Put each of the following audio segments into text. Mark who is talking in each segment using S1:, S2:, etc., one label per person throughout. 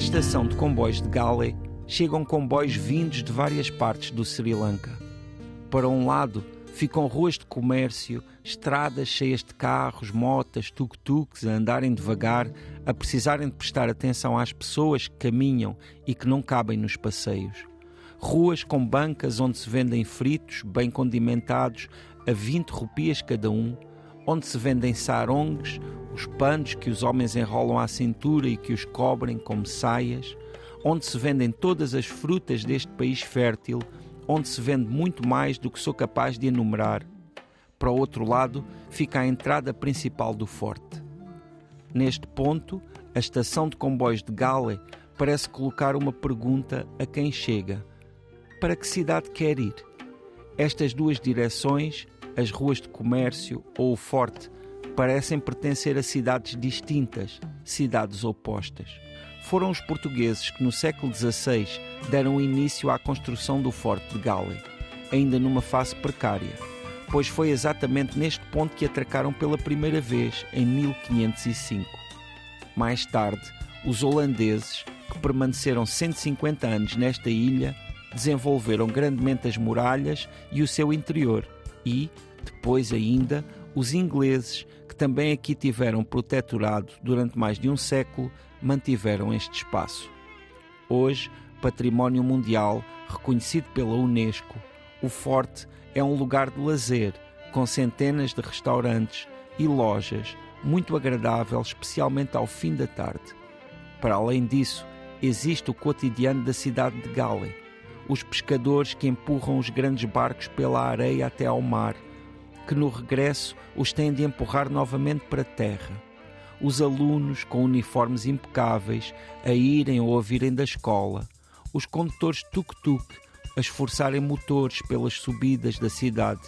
S1: estação de comboios de Gale chegam comboios vindos de várias partes do Sri Lanka. Para um lado, ficam ruas de comércio, estradas cheias de carros, motas, tuk-tuks a andarem devagar, a precisarem de prestar atenção às pessoas que caminham e que não cabem nos passeios. Ruas com bancas onde se vendem fritos, bem condimentados, a 20 rupias cada um, onde se vendem sarongs, os panos que os homens enrolam à cintura e que os cobrem como saias, onde se vendem todas as frutas deste país fértil, onde se vende muito mais do que sou capaz de enumerar. Para o outro lado fica a entrada principal do forte. Neste ponto, a estação de comboios de Gale parece colocar uma pergunta a quem chega: para que cidade quer ir? Estas duas direções, as ruas de comércio ou o forte, parecem pertencer a cidades distintas, cidades opostas foram os portugueses que no século XVI deram início à construção do Forte de Gale, ainda numa fase precária, pois foi exatamente neste ponto que atracaram pela primeira vez, em 1505. Mais tarde, os holandeses, que permaneceram 150 anos nesta ilha, desenvolveram grandemente as muralhas e o seu interior, e, depois ainda, os ingleses, que também aqui tiveram protetorado durante mais de um século, mantiveram este espaço. Hoje, património mundial reconhecido pela Unesco, o Forte é um lugar de lazer com centenas de restaurantes e lojas, muito agradável, especialmente ao fim da tarde. Para além disso, existe o cotidiano da cidade de Gale, os pescadores que empurram os grandes barcos pela areia até ao mar, que no regresso os têm de empurrar novamente para a terra. Os alunos com uniformes impecáveis a irem ou a virem da escola, os condutores tuk-tuk a esforçarem motores pelas subidas da cidade,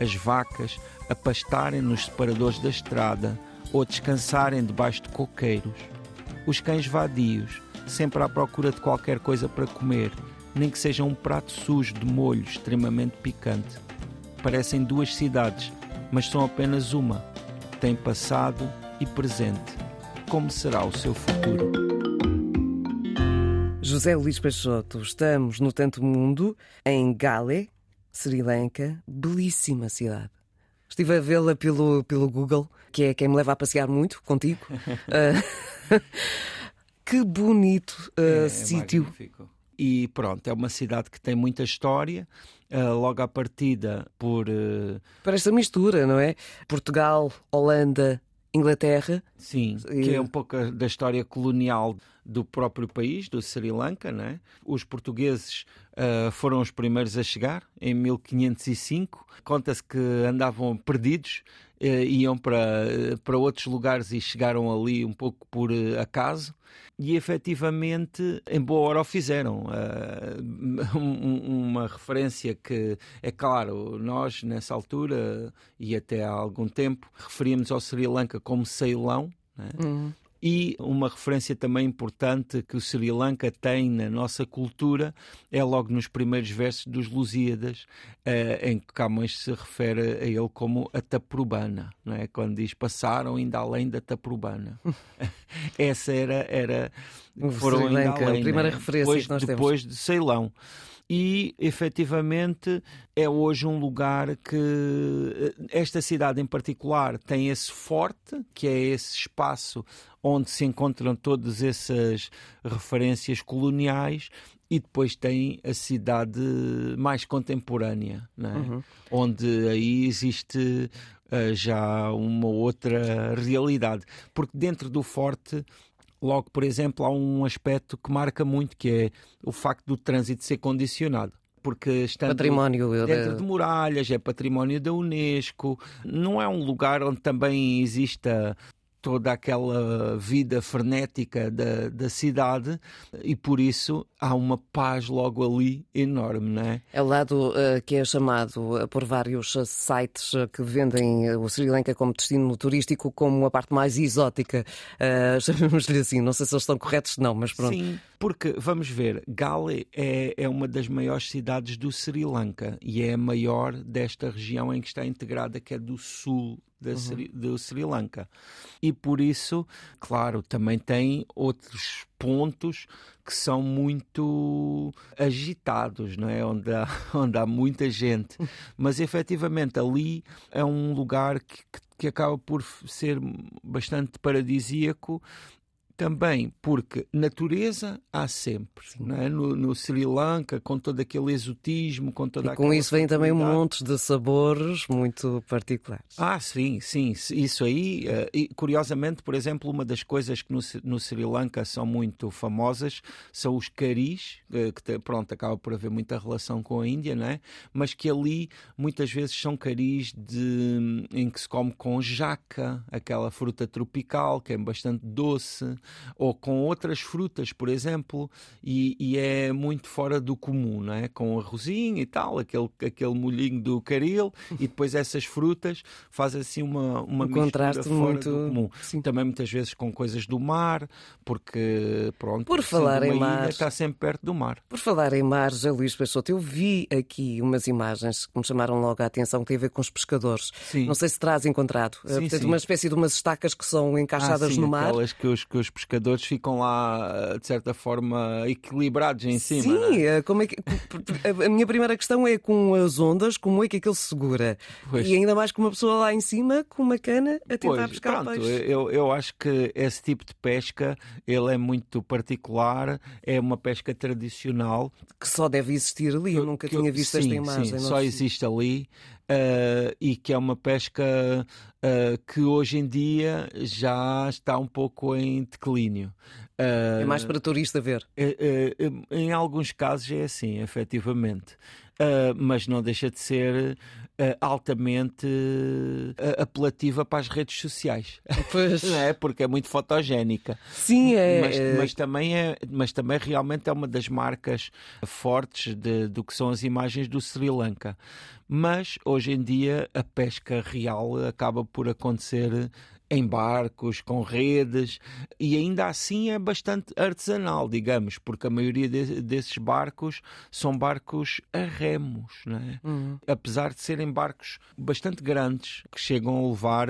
S1: as vacas a pastarem nos separadores da estrada ou a descansarem debaixo de coqueiros, os cães vadios, sempre à procura de qualquer coisa para comer, nem que seja um prato sujo de molho extremamente picante. Parecem duas cidades, mas são apenas uma. Tem passado e presente. Como será o seu futuro?
S2: José Luís Peixoto, estamos no Tanto Mundo, em Gale, Sri Lanka, belíssima cidade. Estive a vê-la pelo, pelo Google, que é quem me leva a passear muito contigo. uh, que bonito uh, é, sítio.
S1: E pronto, é uma cidade que tem muita história. Uh, logo à partida por. Uh...
S2: Para esta mistura, não é? Portugal, Holanda, Inglaterra.
S1: Sim, e... que é um pouco da história colonial do próprio país, do Sri Lanka. Né? Os portugueses uh, foram os primeiros a chegar em 1505. Conta-se que andavam perdidos, iam para, para outros lugares e chegaram ali um pouco por uh, acaso. E efetivamente, em boa hora o fizeram. uma referência que, é claro, nós nessa altura e até há algum tempo referíamos ao Sri Lanka como Ceilão. Né? Uhum. E uma referência também importante que o Sri Lanka tem na nossa cultura é logo nos primeiros versos dos Lusíadas, uh, em que Camões se refere a ele como a Taprobana, não é? quando diz passaram ainda além da Taprobana. Essa era, era
S2: foram ainda além, a primeira
S1: né?
S2: referência
S1: depois,
S2: que nós
S1: depois
S2: temos.
S1: de Ceilão e efetivamente é hoje um lugar que eh, esta cidade em particular tem esse forte, que é esse espaço onde se encontram todas essas referências coloniais e depois tem a cidade mais contemporânea, é? uhum. onde aí existe uh, já uma outra realidade. Porque dentro do forte Logo, por exemplo, há um aspecto que marca muito, que é o facto do trânsito ser condicionado. Porque estando
S2: património
S1: dentro de muralhas, é património da Unesco, não é um lugar onde também exista toda aquela vida frenética da, da cidade e por isso há uma paz logo ali enorme, não é?
S2: É o lado uh, que é chamado uh, por vários uh, sites que vendem o Sri Lanka como destino turístico como a parte mais exótica, chamemos-lhe assim. Não sei se eles estão corretos, não, mas pronto.
S1: Sim, porque vamos ver, Gale é, é uma das maiores cidades do Sri Lanka e é a maior desta região em que está integrada, que é do sul da Sri, do Sri Lanka. E por isso, claro, também tem outros pontos que são muito agitados, não é? Onde há, onde há muita gente. Mas efetivamente ali é um lugar que, que acaba por ser bastante paradisíaco também porque natureza há sempre, é? no, no, Sri Lanka, com todo aquele exotismo, com toda
S2: e com isso vem também um monte de sabores muito particulares.
S1: Ah, sim, sim, isso aí. Uh, curiosamente, por exemplo, uma das coisas que no, no Sri Lanka são muito famosas são os caris, uh, que pronto, acaba por haver muita relação com a Índia, não é? Mas que ali muitas vezes são caris de, em que se come com jaca, aquela fruta tropical que é bastante doce ou com outras frutas, por exemplo, e, e, é muito fora do comum, não é? Com arrozinho e tal, aquele, aquele molhinho do caril e depois essas frutas faz assim uma, uma
S2: um contraste
S1: fora
S2: muito
S1: do comum. Sim. Também muitas vezes com coisas do mar, porque pronto,
S2: por falar em mar,
S1: está sempre perto do mar.
S2: Por falar em mar, José Luís Peixoto, eu vi aqui umas imagens que me chamaram logo a atenção que tem a ver com os pescadores.
S1: Sim.
S2: Não sei se terás encontrado.
S1: Sim,
S2: Portanto,
S1: sim.
S2: uma espécie de umas estacas que são encaixadas
S1: ah,
S2: no mar.
S1: Aquelas que os, que os pescadores ficam lá, de certa forma, equilibrados em cima.
S2: Sim,
S1: é?
S2: como é que... a minha primeira questão é com as ondas, como é que aquilo se segura?
S1: Pois.
S2: E ainda mais com uma pessoa lá em cima, com uma cana, a tentar
S1: pois,
S2: pescar
S1: pronto,
S2: peixe.
S1: Eu, eu acho que esse tipo de pesca ele é muito particular, é uma pesca tradicional.
S2: Que só deve existir ali, eu nunca tinha visto
S1: sim,
S2: esta imagem.
S1: Sim, só existe ali uh, e que é uma pesca uh, que hoje em dia já está um pouco em declínio. Uh,
S2: é mais para turista ver.
S1: em alguns casos é assim, efetivamente. Mas não deixa de ser altamente apelativa para as redes sociais.
S2: Pois.
S1: é? Porque é muito fotogénica.
S2: Sim, é.
S1: Mas, mas, também é, mas também realmente é uma das marcas fortes de, do que são as imagens do Sri Lanka. Mas hoje em dia a pesca real acaba por acontecer em barcos, com redes, e ainda assim é bastante artesanal, digamos, porque a maioria de, desses barcos são barcos a remos, não é?
S2: Uhum.
S1: apesar de serem barcos bastante grandes, que chegam a levar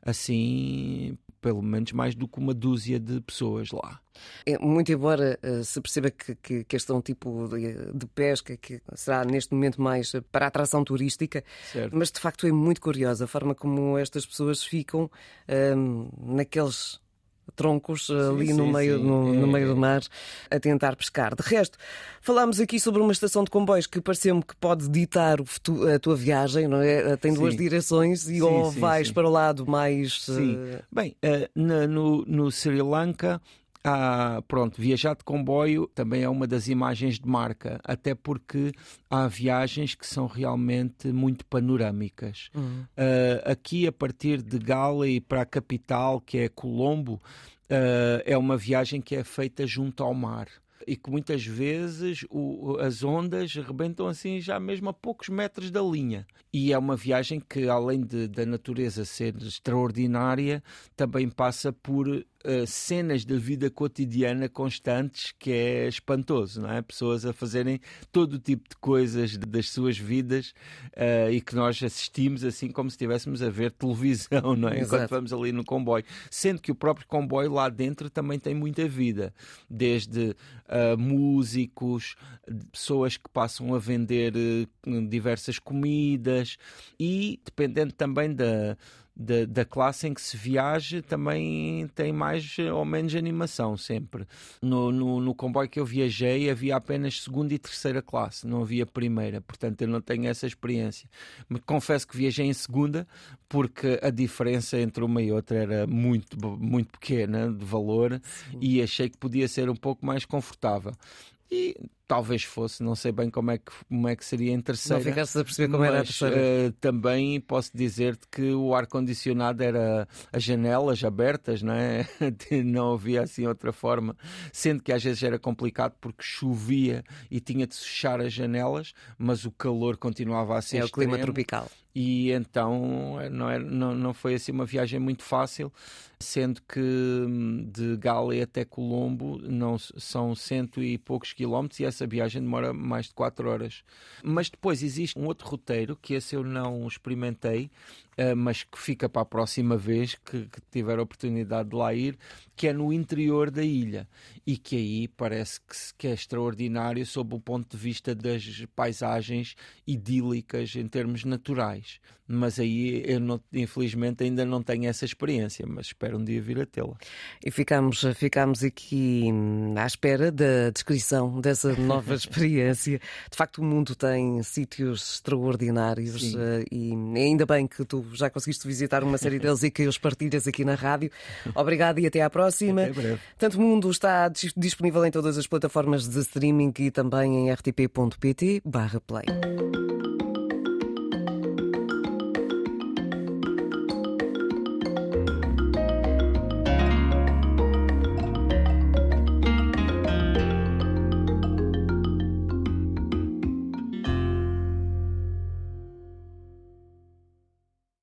S1: assim pelo menos mais do que uma dúzia de pessoas lá.
S2: É, muito embora uh, se perceba que, que, que, este é um tipo de, de, pesca que será neste momento mais para a atração turística,
S1: certo.
S2: mas de facto é muito curiosa a forma como estas pessoas ficam um, naqueles troncos sim, ali no,
S1: sim,
S2: meio,
S1: sim.
S2: No,
S1: é,
S2: no, meio do mar a tentar pescar. De resto, falámos aqui sobre uma estação de comboios que pareceu-me que pode ditar a tua viagem, não é? Tem duas direções e ou vais para o lado mais.
S1: Sim. Uh... Bem, uh, no, no Sri Lanka. Ah, pronto, viajar de comboio também é uma das imagens de marca, até porque há viagens que são realmente muito panorâmicas.
S2: Uhum.
S1: Uh, aqui, a partir de Gala e para a capital, que é Colombo, uh, é uma viagem que é feita junto ao mar e que muitas vezes o, as ondas rebentam assim já mesmo a poucos metros da linha. E é uma viagem que, além de, da natureza ser extraordinária, também passa por uh, cenas da vida cotidiana constantes que é espantoso, não é? Pessoas a fazerem todo o tipo de coisas das suas vidas uh, e que nós assistimos assim como se estivéssemos a ver televisão, não é?
S2: Exato.
S1: Enquanto vamos ali no comboio. Sendo que o próprio comboio lá dentro também tem muita vida. Desde uh, músicos, pessoas que passam a vender diversas comidas e dependendo também da, da, da, classe em que se viaja, também tem mais ou menos animação sempre. No, no, no, comboio que eu viajei havia apenas segunda e terceira classe, não havia primeira, portanto eu não tenho essa experiência. Mas confesso que viajei em segunda porque a diferença entre uma e outra era muito, muito pequena de valor
S2: Sim.
S1: e achei que podia ser um pouco mais confortável. E talvez fosse, não sei bem como é que, como é que seria em terceira.
S2: Não ficaste a perceber como
S1: mas,
S2: era a terceira.
S1: Uh, também posso dizer-te que o ar-condicionado era as janelas abertas, não é? não havia assim outra forma. Sendo que às vezes era complicado porque chovia e tinha de fechar as janelas, mas o calor continuava a ser
S2: É o clima tropical.
S1: E então não, era, não, não foi assim uma viagem muito fácil, sendo que hum, de Gale até Colombo não, são cento e poucos quilómetros e essa viagem demora mais de quatro horas. Mas depois existe um outro roteiro que esse eu não experimentei, uh, mas que fica para a próxima vez que, que, tiver a oportunidade de lá ir, que é no interior da ilha e que aí parece que, que é extraordinário sob o ponto de vista das paisagens idílicas em termos naturais. Mas aí eu não, infelizmente ainda não tenho essa experiência, mas espero um dia vir a tê-la.
S2: E ficamos, ficamos aqui hum, à espera da descrição dessa nova experiência. De facto, o mundo tem sítios extraordinários Sim. Eh, e ainda bem que tu já conseguiste visitar uma série deles e que os partilhas aqui na rádio. Obrigado e até à próxima.
S1: Até breve.
S2: Tanto Mundo está disponível em todas as plataformas de streaming e também em rtp.pt/play.